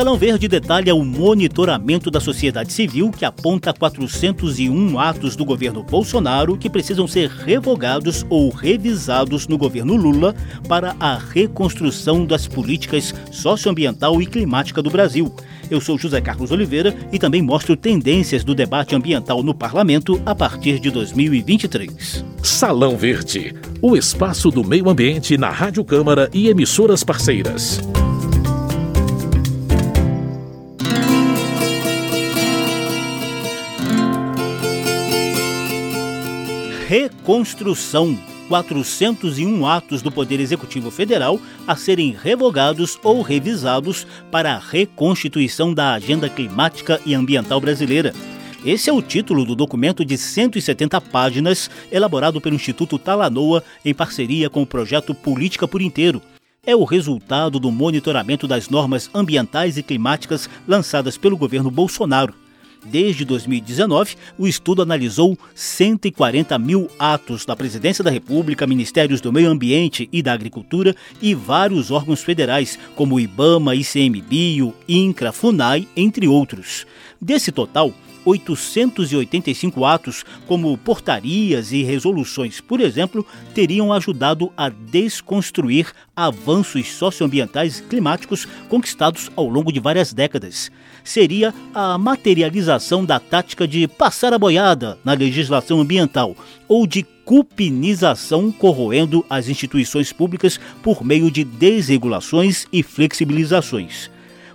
Salão Verde detalha o monitoramento da sociedade civil que aponta 401 atos do governo Bolsonaro que precisam ser revogados ou revisados no governo Lula para a reconstrução das políticas socioambiental e climática do Brasil. Eu sou José Carlos Oliveira e também mostro tendências do debate ambiental no parlamento a partir de 2023. Salão Verde, o espaço do meio ambiente na Rádio Câmara e emissoras parceiras. Reconstrução. 401 atos do Poder Executivo Federal a serem revogados ou revisados para a reconstituição da agenda climática e ambiental brasileira. Esse é o título do documento de 170 páginas elaborado pelo Instituto Talanoa em parceria com o projeto Política por Inteiro. É o resultado do monitoramento das normas ambientais e climáticas lançadas pelo governo Bolsonaro. Desde 2019, o estudo analisou 140 mil atos da Presidência da República, Ministérios do Meio Ambiente e da Agricultura e vários órgãos federais, como IBAMA, ICMBio, INCRA, FUNAI, entre outros. Desse total, 885 atos, como portarias e resoluções, por exemplo, teriam ajudado a desconstruir avanços socioambientais e climáticos conquistados ao longo de várias décadas. Seria a materialização da tática de passar a boiada na legislação ambiental ou de cupinização corroendo as instituições públicas por meio de desregulações e flexibilizações.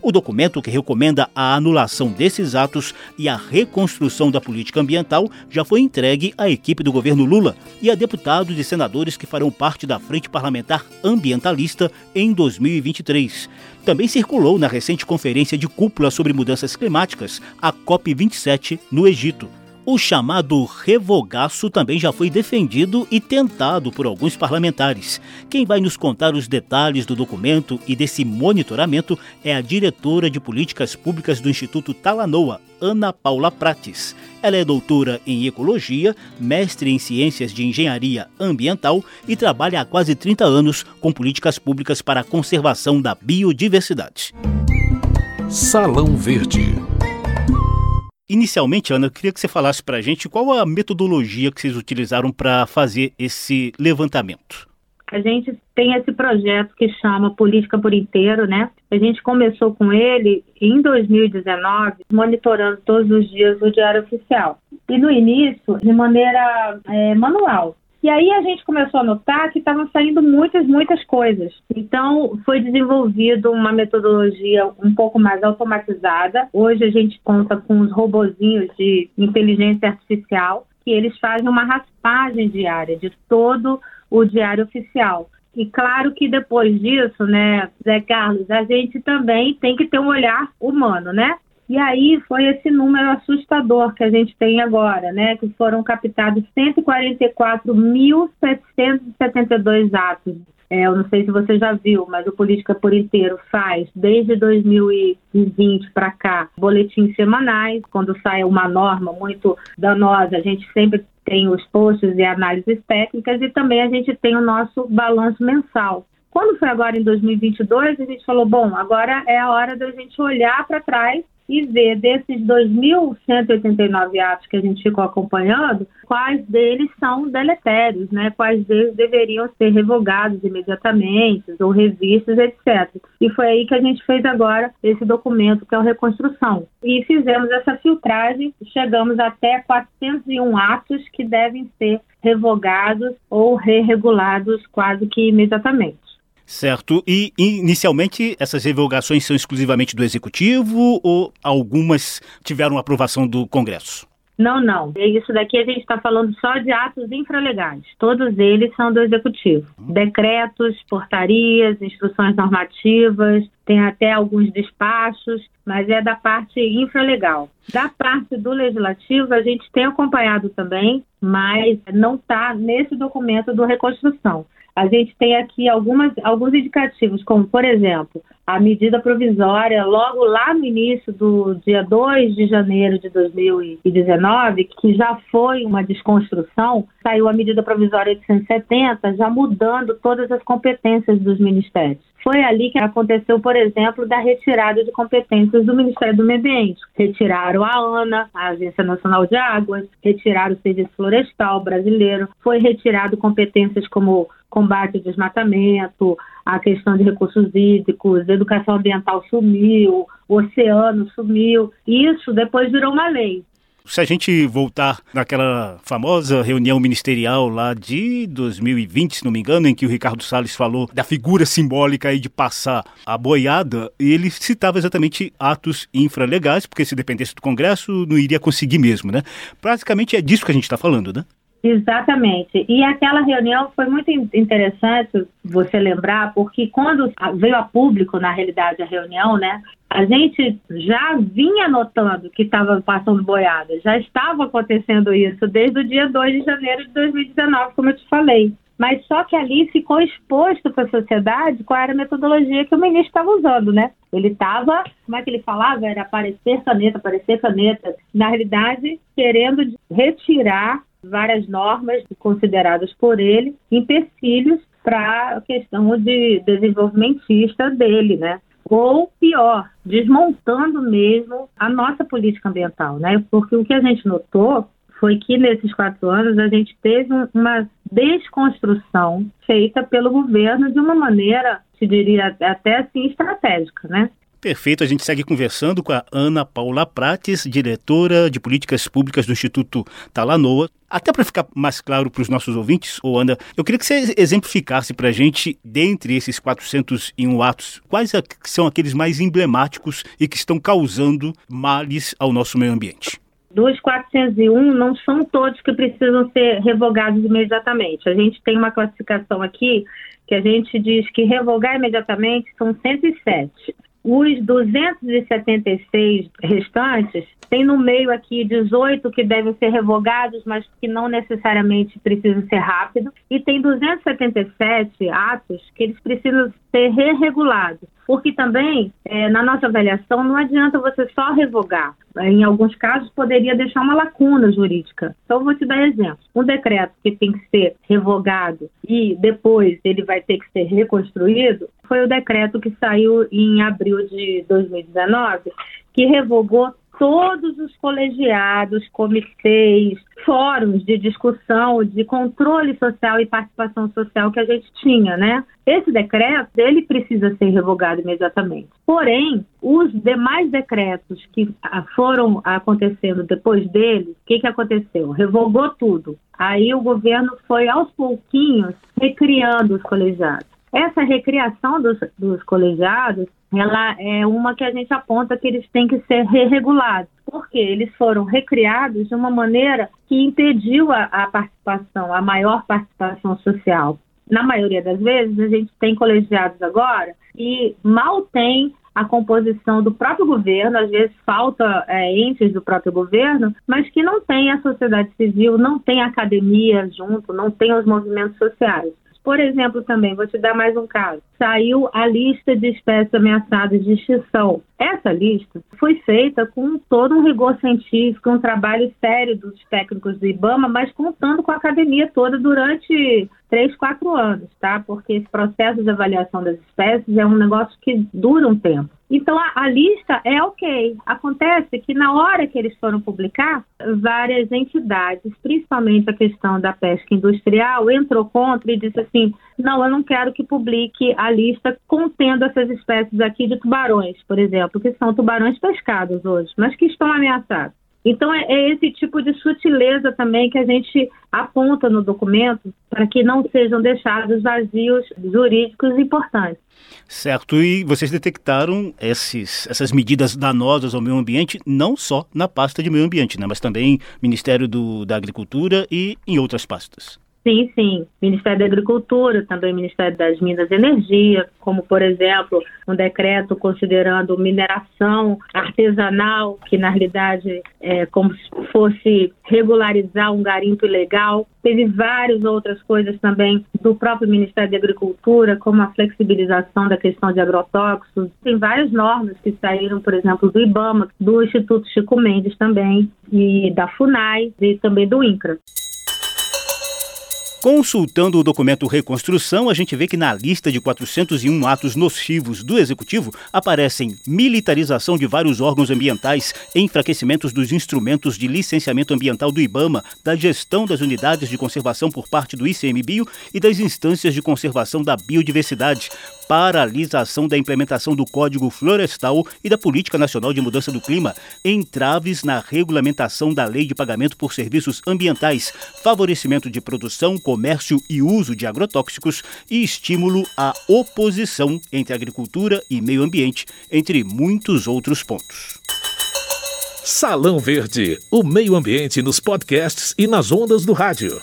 O documento que recomenda a anulação desses atos e a reconstrução da política ambiental já foi entregue à equipe do governo Lula e a deputados e senadores que farão parte da Frente Parlamentar Ambientalista em 2023. Também circulou na recente conferência de cúpula sobre mudanças climáticas, a COP27, no Egito. O chamado revogaço também já foi defendido e tentado por alguns parlamentares. Quem vai nos contar os detalhes do documento e desse monitoramento é a diretora de políticas públicas do Instituto Talanoa, Ana Paula Prates. Ela é doutora em ecologia, mestre em ciências de engenharia ambiental e trabalha há quase 30 anos com políticas públicas para a conservação da biodiversidade. Salão Verde. Inicialmente, Ana, eu queria que você falasse para a gente qual a metodologia que vocês utilizaram para fazer esse levantamento. A gente tem esse projeto que chama Política por Inteiro, né? A gente começou com ele em 2019, monitorando todos os dias o Diário Oficial. E no início, de maneira é, manual. E aí a gente começou a notar que estavam saindo muitas, muitas coisas. Então foi desenvolvido uma metodologia um pouco mais automatizada. Hoje a gente conta com os robozinhos de inteligência artificial que eles fazem uma raspagem diária de todo o diário oficial. E claro que depois disso, né, Zé Carlos, a gente também tem que ter um olhar humano, né? E aí foi esse número assustador que a gente tem agora, né? Que foram captados 144.772 atos. É, eu não sei se você já viu, mas o Política por Inteiro faz, desde 2020 para cá, boletins semanais. Quando sai uma norma muito danosa, a gente sempre tem os posts e análises técnicas e também a gente tem o nosso balanço mensal. Quando foi agora em 2022, a gente falou: bom, agora é a hora da gente olhar para trás e ver desses 2.189 atos que a gente ficou acompanhando, quais deles são deletérios, né? quais deles deveriam ser revogados imediatamente ou revistos, etc. E foi aí que a gente fez agora esse documento, que é o Reconstrução. E fizemos essa filtragem, chegamos até 401 atos que devem ser revogados ou re-regulados quase que imediatamente. Certo. E inicialmente essas revogações são exclusivamente do executivo ou algumas tiveram aprovação do Congresso? Não, não. Isso daqui a gente está falando só de atos infralegais. Todos eles são do executivo. Uhum. Decretos, portarias, instruções normativas, tem até alguns despachos, mas é da parte infralegal. Da parte do legislativo, a gente tem acompanhado também, mas não está nesse documento do reconstrução. A gente tem aqui algumas, alguns indicativos, como, por exemplo, a medida provisória, logo lá no início do dia 2 de janeiro de 2019, que já foi uma desconstrução, saiu a medida provisória 870, já mudando todas as competências dos ministérios. Foi ali que aconteceu, por exemplo, da retirada de competências do Ministério do Meio Ambiente. Retiraram a ANA, a Agência Nacional de Águas, retiraram o Serviço Florestal Brasileiro, foi retirado competências como combate ao desmatamento, a questão de recursos hídricos, educação ambiental sumiu, oceano sumiu. Isso depois virou uma lei. Se a gente voltar naquela famosa reunião ministerial lá de 2020, se não me engano, em que o Ricardo Salles falou da figura simbólica aí de passar a boiada, ele citava exatamente atos infralegais, porque se dependesse do Congresso não iria conseguir mesmo, né? Praticamente é disso que a gente está falando, né? Exatamente. E aquela reunião foi muito interessante você lembrar, porque quando veio a público, na realidade, a reunião, né? A gente já vinha notando que estava passando boiada, já estava acontecendo isso desde o dia 2 de janeiro de 2019, como eu te falei. Mas só que ali ficou exposto para a sociedade qual era a metodologia que o ministro estava usando, né? Ele estava, como é que ele falava? Era aparecer caneta, aparecer caneta. Na realidade, querendo retirar várias normas consideradas por ele empecilhos para a questão de desenvolvimentista dele, né? Ou pior, desmontando mesmo a nossa política ambiental, né? Porque o que a gente notou foi que nesses quatro anos a gente teve uma desconstrução feita pelo governo de uma maneira, se diria até assim, estratégica, né? Perfeito, a gente segue conversando com a Ana Paula Prates, diretora de políticas públicas do Instituto Talanoa. Até para ficar mais claro para os nossos ouvintes, ô Ana, eu queria que você exemplificasse para a gente, dentre esses 401 atos, quais são aqueles mais emblemáticos e que estão causando males ao nosso meio ambiente. Dos 401, não são todos que precisam ser revogados imediatamente. A gente tem uma classificação aqui que a gente diz que revogar imediatamente são 107. Os 276 restantes, tem no meio aqui 18 que devem ser revogados, mas que não necessariamente precisam ser rápido. E tem 277 atos que eles precisam ser re-regulados. Porque também, é, na nossa avaliação, não adianta você só revogar. Em alguns casos, poderia deixar uma lacuna jurídica. Então, vou te dar exemplo. Um decreto que tem que ser revogado e depois ele vai ter que ser reconstruído foi o decreto que saiu em abril de 2019, que revogou todos os colegiados, comitês, fóruns de discussão, de controle social e participação social que a gente tinha, né? Esse decreto, ele precisa ser revogado imediatamente. Porém, os demais decretos que foram acontecendo depois dele, o que, que aconteceu? Revogou tudo. Aí o governo foi aos pouquinhos recriando os colegiados. Essa recriação dos, dos colegiados, ela é uma que a gente aponta que eles têm que ser re-regulados, porque eles foram recriados de uma maneira que impediu a, a participação, a maior participação social. Na maioria das vezes, a gente tem colegiados agora e mal tem a composição do próprio governo, às vezes falta é, entes do próprio governo, mas que não tem a sociedade civil, não tem a academia junto, não tem os movimentos sociais. Por exemplo, também, vou te dar mais um caso. Saiu a lista de espécies ameaçadas de extinção. Essa lista foi feita com todo um rigor científico, um trabalho sério dos técnicos do IBAMA, mas contando com a academia toda durante três, quatro anos, tá? Porque esse processo de avaliação das espécies é um negócio que dura um tempo. Então a, a, lista é ok. Acontece que na hora que eles foram publicar, várias entidades, principalmente a questão da pesca industrial, entrou contra e disse assim: não, eu não quero que publique a lista contendo essas espécies aqui de tubarões, por exemplo, que são tubarões pescados hoje, mas que estão ameaçados. Então, é, é, esse tipo de sutileza também que a gente aponta no documento para que não sejam deixados vazios jurídicos importantes. Certo, e vocês detectaram esses, essas medidas danosas ao meio ambiente não só na pasta de meio ambiente, né, mas também Ministério do, da Agricultura e em outras pastas. Sim, sim. Ministério da Agricultura, também Ministério das Minas e Energia, como, por exemplo, um decreto considerando mineração artesanal, que na realidade é como se fosse regularizar um garimpo ilegal. Teve várias outras coisas também do próprio Ministério da Agricultura, como a flexibilização da questão de agrotóxicos. Tem várias normas que saíram, por exemplo, do IBAMA, do Instituto Chico Mendes também, e da FUNAI e também do INCRA. Consultando o documento Reconstrução, a gente vê que na lista de 401 atos nocivos do Executivo aparecem militarização de vários órgãos ambientais, enfraquecimentos dos instrumentos de licenciamento ambiental do IBAMA, da gestão das unidades de conservação por parte do ICMBio e das instâncias de conservação da biodiversidade, paralisação da implementação do Código Florestal e da Política Nacional de Mudança do Clima, entraves na regulamentação da Lei de Pagamento por Serviços Ambientais, favorecimento de produção, comércio e uso de agrotóxicos e estímulo à oposição entre agricultura e meio ambiente, entre muitos outros pontos. Salão Verde, o meio ambiente nos podcasts e nas ondas do rádio.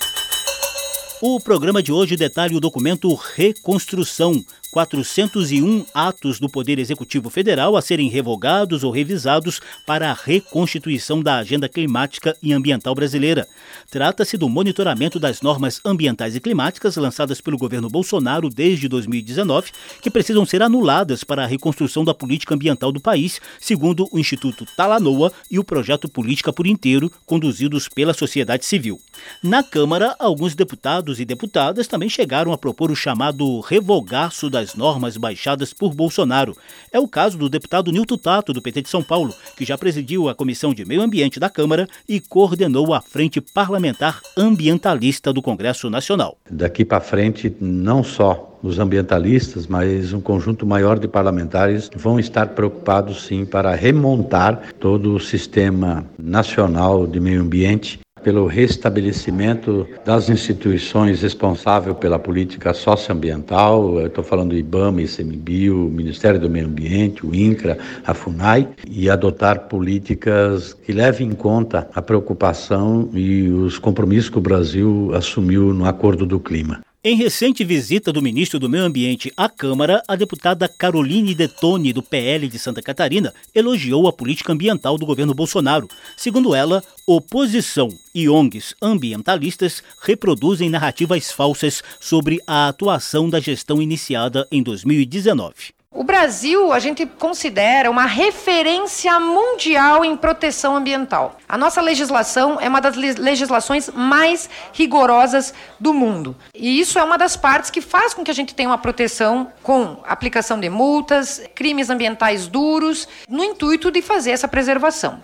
O programa de hoje detalha o documento Reconstrução, 401 atos do Poder Executivo Federal a serem revogados ou revisados para a reconstituição da agenda climática e ambiental brasileira. Trata-se do monitoramento das normas ambientais e climáticas lançadas pelo governo Bolsonaro desde 2019, que precisam ser anuladas para a reconstrução da política ambiental do país, segundo o Instituto Talanoa e o projeto Política por Inteiro, conduzidos pela sociedade civil. Na Câmara, alguns deputados e deputadas também chegaram a propor o chamado revogaço das das normas baixadas por Bolsonaro. É o caso do deputado Nilton Tato, do PT de São Paulo, que já presidiu a Comissão de Meio Ambiente da Câmara e coordenou a Frente Parlamentar Ambientalista do Congresso Nacional. Daqui para frente, não só os ambientalistas, mas um conjunto maior de parlamentares vão estar preocupados sim para remontar todo o sistema nacional de meio ambiente pelo restabelecimento das instituições responsáveis pela política socioambiental, estou falando do IBAMA, ICMBio, Ministério do Meio Ambiente, o INCRA, a FUNAI, e adotar políticas que levem em conta a preocupação e os compromissos que o Brasil assumiu no Acordo do Clima. Em recente visita do ministro do Meio Ambiente à Câmara, a deputada Caroline Detone, do PL de Santa Catarina, elogiou a política ambiental do governo Bolsonaro. Segundo ela, oposição e ONGs ambientalistas reproduzem narrativas falsas sobre a atuação da gestão iniciada em 2019. O Brasil, a gente considera uma referência mundial em proteção ambiental. A nossa legislação é uma das legislações mais rigorosas do mundo. E isso é uma das partes que faz com que a gente tenha uma proteção com aplicação de multas, crimes ambientais duros, no intuito de fazer essa preservação.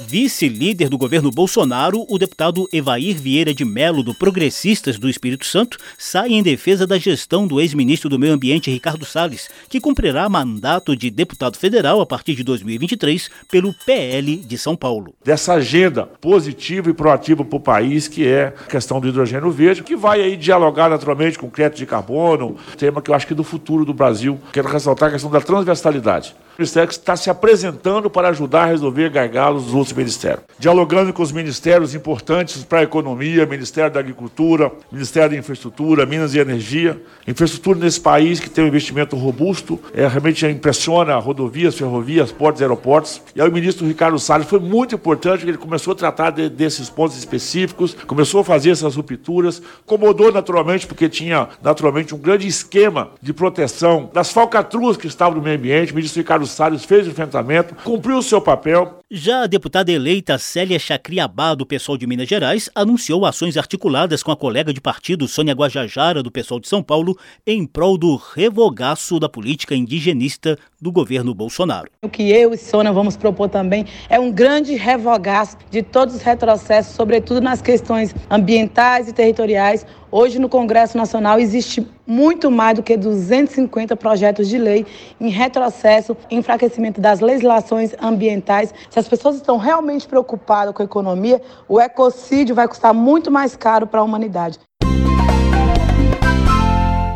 Vice-líder do governo Bolsonaro, o deputado Evair Vieira de Melo, do Progressistas do Espírito Santo, sai em defesa da gestão do ex-ministro do Meio Ambiente, Ricardo Salles, que cumprirá mandato de deputado federal a partir de 2023 pelo PL de São Paulo. Dessa agenda positiva e proativa para o país, que é a questão do hidrogênio verde, que vai aí dialogar naturalmente com o crédito de carbono, tema que eu acho que é do futuro do Brasil. Quero ressaltar a questão da transversalidade. Ministério que está se apresentando para ajudar a resolver gargalos dos outros ministérios. Dialogando com os ministérios importantes para a economia, Ministério da Agricultura, Ministério da Infraestrutura, Minas e Energia. Infraestrutura nesse país que tem um investimento robusto, é, realmente impressiona rodovias, ferrovias, portos aeroportos. E aí o ministro Ricardo Salles foi muito importante, ele começou a tratar de, desses pontos específicos, começou a fazer essas rupturas, incomodou naturalmente, porque tinha naturalmente um grande esquema de proteção das falcatruas que estavam no meio ambiente. O ministro Ricardo Salles fez o enfrentamento, cumpriu o seu papel. Já a deputada eleita Célia Chacriabá, do PSOL de Minas Gerais, anunciou ações articuladas com a colega de partido Sônia Guajajara, do PSOL de São Paulo, em prol do revogaço da política indigenista do governo Bolsonaro. O que eu e Sônia vamos propor também é um grande revogaço de todos os retrocessos, sobretudo nas questões ambientais e territoriais, Hoje, no Congresso Nacional, existe muito mais do que 250 projetos de lei em retrocesso, enfraquecimento das legislações ambientais. Se as pessoas estão realmente preocupadas com a economia, o ecocídio vai custar muito mais caro para a humanidade.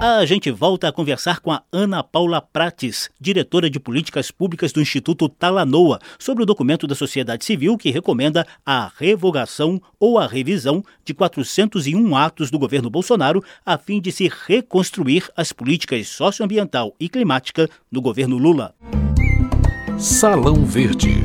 A gente volta a conversar com a Ana Paula Prates, diretora de políticas públicas do Instituto Talanoa, sobre o documento da sociedade civil que recomenda a revogação ou a revisão de 401 atos do governo Bolsonaro a fim de se reconstruir as políticas socioambiental e climática do governo Lula. Salão Verde.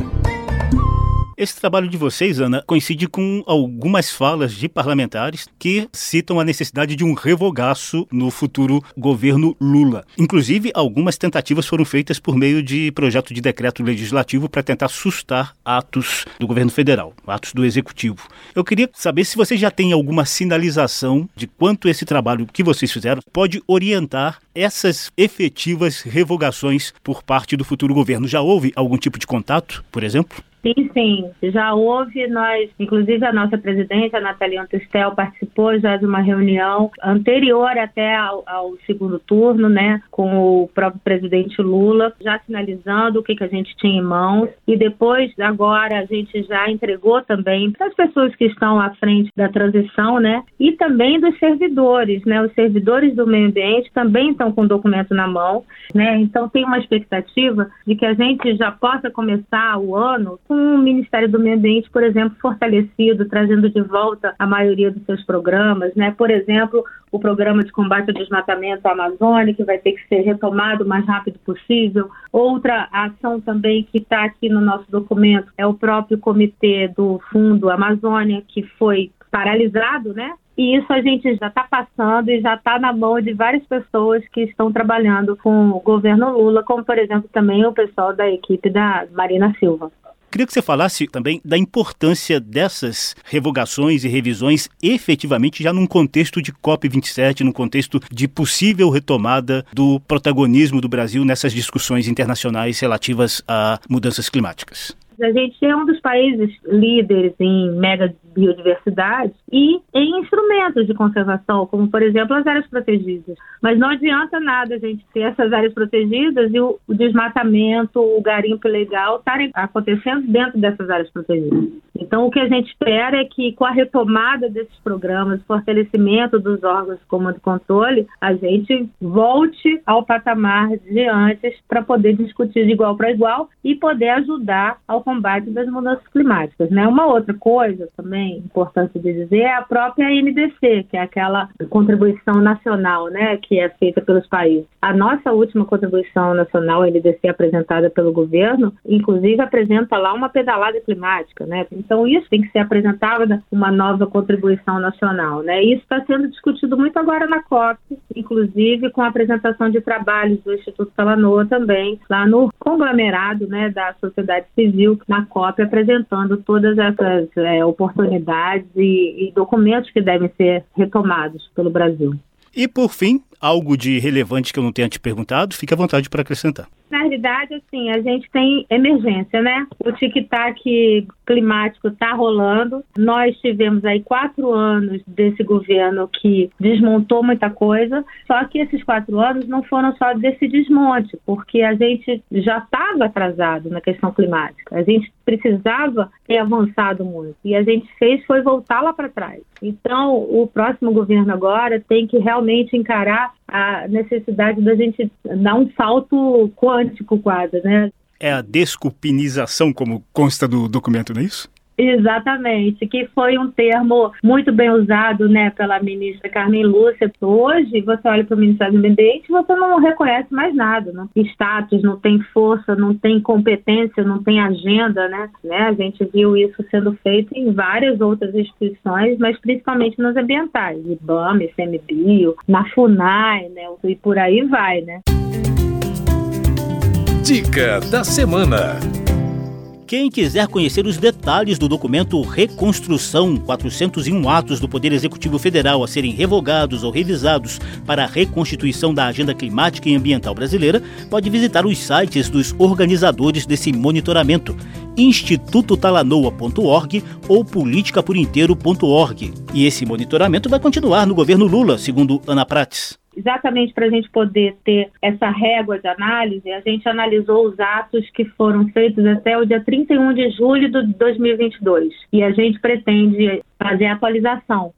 Esse trabalho de vocês, Ana, coincide com algumas falas de parlamentares que citam a necessidade de um revogaço no futuro governo Lula. Inclusive, algumas tentativas foram feitas por meio de projeto de decreto legislativo para tentar sustar atos do governo federal, atos do executivo. Eu queria saber se vocês já têm alguma sinalização de quanto esse trabalho que vocês fizeram pode orientar essas efetivas revogações por parte do futuro governo. Já houve algum tipo de contato, por exemplo? Sim, sim. Já houve, nós, inclusive a nossa presidente, a Natália Antustel, participou já de uma reunião anterior até ao, ao, segundo turno, né, com o próprio presidente Lula, já sinalizando o que, que a gente tinha em mãos. E depois, agora, a gente já entregou também para as pessoas que estão à frente da transição, né, e também dos servidores, né, os servidores do meio ambiente também estão com o documento na mão, né, então tem uma expectativa de que a gente já possa começar o ano com o Ministério do Meio Ambiente, por exemplo, fortalecido, trazendo de volta a maioria dos seus programas, né? Por exemplo, o programa de combate ao desmatamento Amazônia, que vai ter que ser retomado o mais rápido possível. Outra ação também que está aqui no nosso documento é o próprio comitê do Fundo Amazônia, que foi paralisado, né? E isso a gente já está passando e já está na mão de várias pessoas que estão trabalhando com o governo Lula, como por exemplo também o pessoal da equipe da Marina Silva. Queria que você falasse também da importância dessas revogações e revisões efetivamente já num contexto de COP27, num contexto de possível retomada do protagonismo do Brasil nessas discussões internacionais relativas a mudanças climáticas. A gente é um dos países líderes em mega biodiversidade e em instrumentos de conservação, como por exemplo as áreas protegidas. Mas não adianta nada a gente ter essas áreas protegidas e o, desmatamento, o garimpo ilegal estarem acontecendo dentro dessas áreas protegidas. Então, o que a gente espera é que, com a retomada desses programas, fortalecimento dos órgãos de comando e controle, a gente volte ao patamar de antes para poder discutir de igual para igual e poder ajudar ao combate das mudanças climáticas. Né? Uma outra coisa também importante de dizer é a própria NDC, que é aquela contribuição nacional né, que é feita pelos países. A nossa última contribuição nacional, NDC, apresentada pelo governo, inclusive apresenta lá uma pedalada climática. Né? Então, isso tem que ser apresentada uma nova contribuição nacional. Né? Isso está sendo discutido muito agora na COP, inclusive com a apresentação de trabalhos do Instituto Talanoa também, lá no conglomerado né, da sociedade civil na COP apresentando todas essas é, oportunidades e, e documentos que devem ser retomados pelo Brasil. E por fim, algo de relevante que eu não tenha te perguntado, fique à vontade para acrescentar. Na realidade, assim, a gente tem emergência, né? O tic-tac climático está rolando. Nós tivemos aí quatro anos desse governo que desmontou muita coisa, só que esses quatro anos não foram só desse desmonte, porque a gente já estava atrasado na questão climática. A gente precisava ter avançado muito. E a gente fez foi voltar lá para trás. Então, o próximo governo agora tem que realmente encarar a necessidade da gente dar um salto quântico quase, né? É a desculpinização, como consta do documento, não é isso? Exatamente, que foi um termo muito bem usado né, pela ministra Carmen Lúcia. Hoje, você olha para o Ministério do Ambiente você não reconhece mais nada. Tem status, não tem força, não tem competência, não tem agenda. Né? né? A gente viu isso sendo feito em várias outras instituições, mas principalmente nas ambientais, IBAMA, ICMBio, na FUNAI, né? e por aí vai. Né? Dica da semana. Quem quiser conhecer os detalhes do documento Reconstrução 401 atos do Poder Executivo Federal a serem revogados ou revisados para a reconstituição da agenda climática e ambiental brasileira, pode visitar os sites dos organizadores desse monitoramento, institutotalanoa.org ou politicaporinteiro.org. E esse monitoramento vai continuar no governo Lula, segundo Ana Prates exatamente para a gente poder ter essa régua de análise, a gente analisou os atos que foram feitos até o dia 31 de julho de 2022 e a gente pretende fazer a atualização.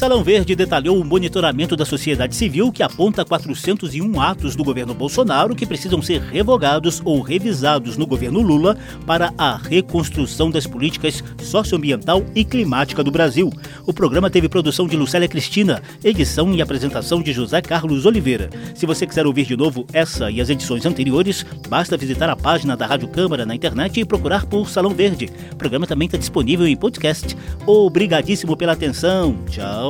Salão Verde detalhou o monitoramento da sociedade civil que aponta 401 atos do governo Bolsonaro que precisam ser revogados ou revisados no governo Lula para a reconstrução das políticas socioambiental e climática do Brasil. O programa teve produção de Lucélia Cristina, edição e apresentação de José Carlos Oliveira. Se você quiser ouvir de novo essa e as edições anteriores, basta visitar a página da Rádio Câmara na internet e procurar por Salão Verde. O programa também está disponível em podcast. Obrigadíssimo pela atenção. Tchau.